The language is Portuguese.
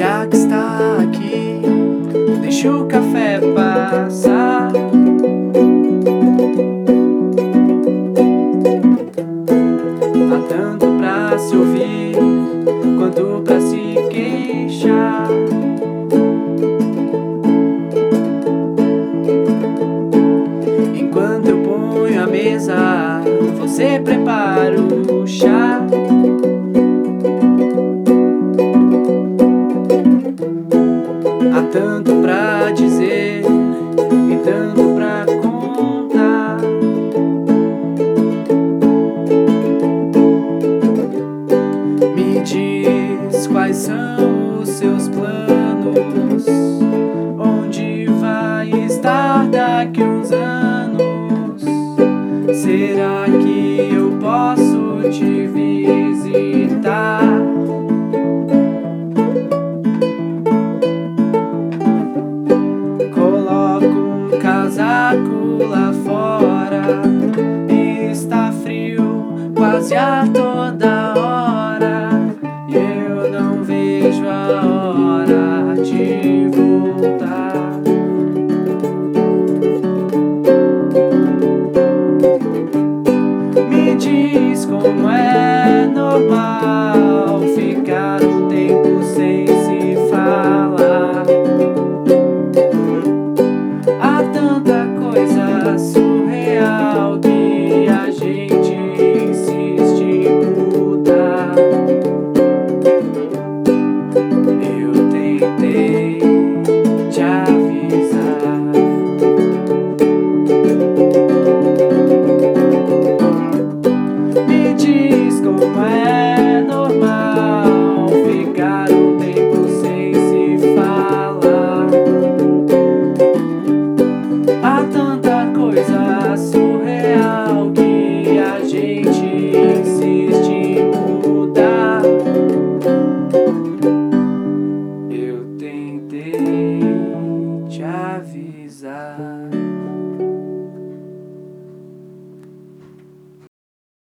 já que está aqui, deixa o café passar. Há tanto pra se ouvir, quanto pra se queixar. Enquanto eu ponho a mesa, você prepara o chá. Tanto pra dizer e tanto pra contar. Me diz quais são os seus planos, onde vai estar daqui uns anos? Será que eu posso te visitar? lá fora está frio quase a toda hora. E eu não vejo a hora de voltar. Me diz como é. Satan